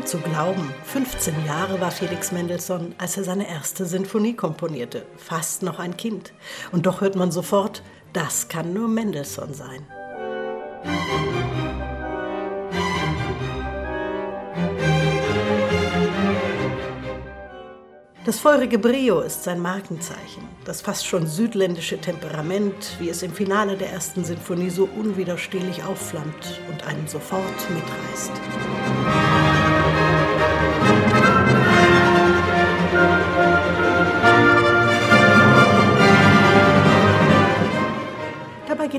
zu glauben. 15 Jahre war Felix Mendelssohn, als er seine erste Sinfonie komponierte. Fast noch ein Kind. Und doch hört man sofort, das kann nur Mendelssohn sein. Das feurige Brio ist sein Markenzeichen. Das fast schon südländische Temperament, wie es im Finale der ersten Sinfonie so unwiderstehlich aufflammt und einen sofort mitreißt.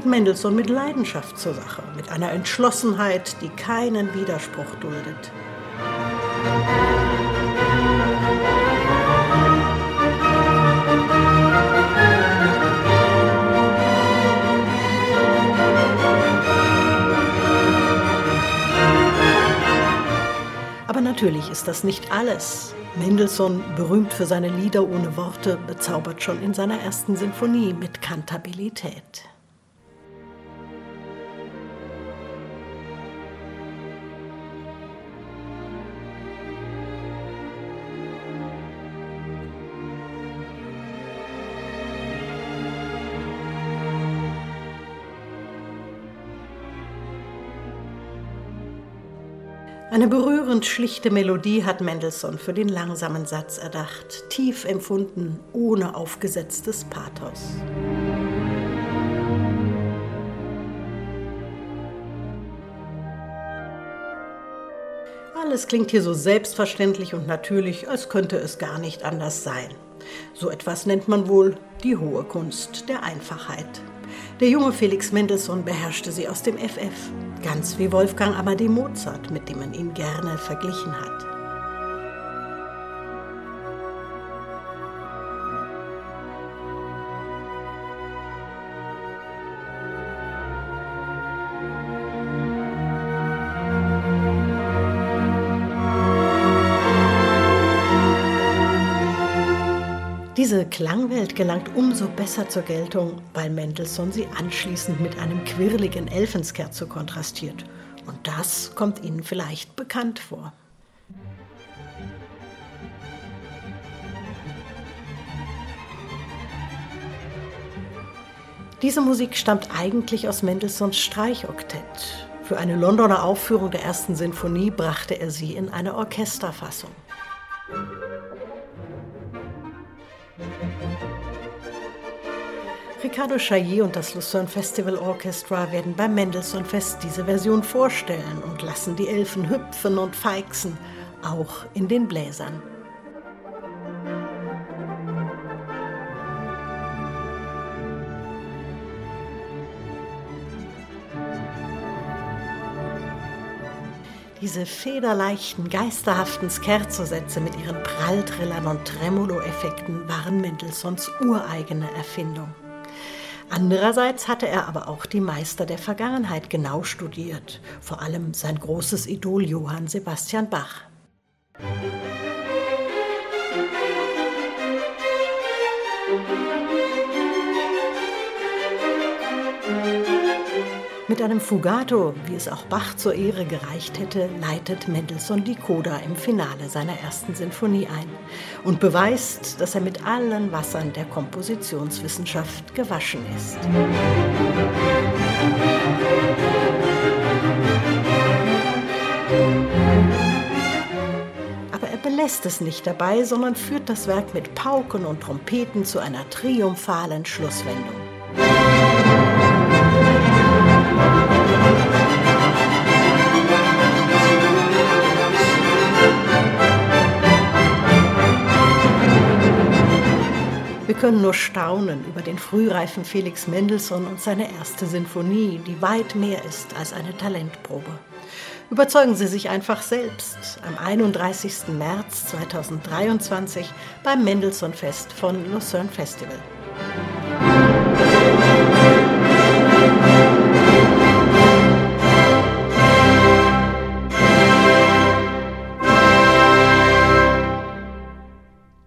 Geht Mendelssohn mit Leidenschaft zur Sache, mit einer Entschlossenheit, die keinen Widerspruch duldet. Aber natürlich ist das nicht alles. Mendelssohn, berühmt für seine Lieder ohne Worte, bezaubert schon in seiner ersten Sinfonie mit Kantabilität. Eine berührend schlichte Melodie hat Mendelssohn für den langsamen Satz erdacht, tief empfunden, ohne aufgesetztes Pathos. Alles klingt hier so selbstverständlich und natürlich, als könnte es gar nicht anders sein. So etwas nennt man wohl die hohe Kunst der Einfachheit. Der junge Felix Mendelssohn beherrschte sie aus dem FF, ganz wie Wolfgang Amadee Mozart, mit dem man ihn gerne verglichen hat. Diese Klangwelt gelangt umso besser zur Geltung, weil Mendelssohn sie anschließend mit einem quirligen Elfenskerzo kontrastiert. Und das kommt Ihnen vielleicht bekannt vor. Diese Musik stammt eigentlich aus Mendelssohns Streichoktett. Für eine Londoner Aufführung der ersten Sinfonie brachte er sie in eine Orchesterfassung. Ricardo Chaillet und das Lucerne Festival Orchestra werden beim Mendelssohn Fest diese Version vorstellen und lassen die Elfen hüpfen und feixen, auch in den Bläsern. Diese federleichten, geisterhaften Scherzo-Sätze mit ihren Pralltrillern und Tremolo-Effekten waren Mendelssohns ureigene Erfindung. Andererseits hatte er aber auch die Meister der Vergangenheit genau studiert, vor allem sein großes Idol Johann Sebastian Bach. Mit einem Fugato, wie es auch Bach zur Ehre gereicht hätte, leitet Mendelssohn die Coda im Finale seiner ersten Sinfonie ein und beweist, dass er mit allen Wassern der Kompositionswissenschaft gewaschen ist. Aber er belässt es nicht dabei, sondern führt das Werk mit Pauken und Trompeten zu einer triumphalen Schlusswendung. Wir können nur staunen über den frühreifen Felix Mendelssohn und seine erste Sinfonie, die weit mehr ist als eine Talentprobe. Überzeugen Sie sich einfach selbst am 31. März 2023 beim Mendelssohn Fest von Lucerne Festival.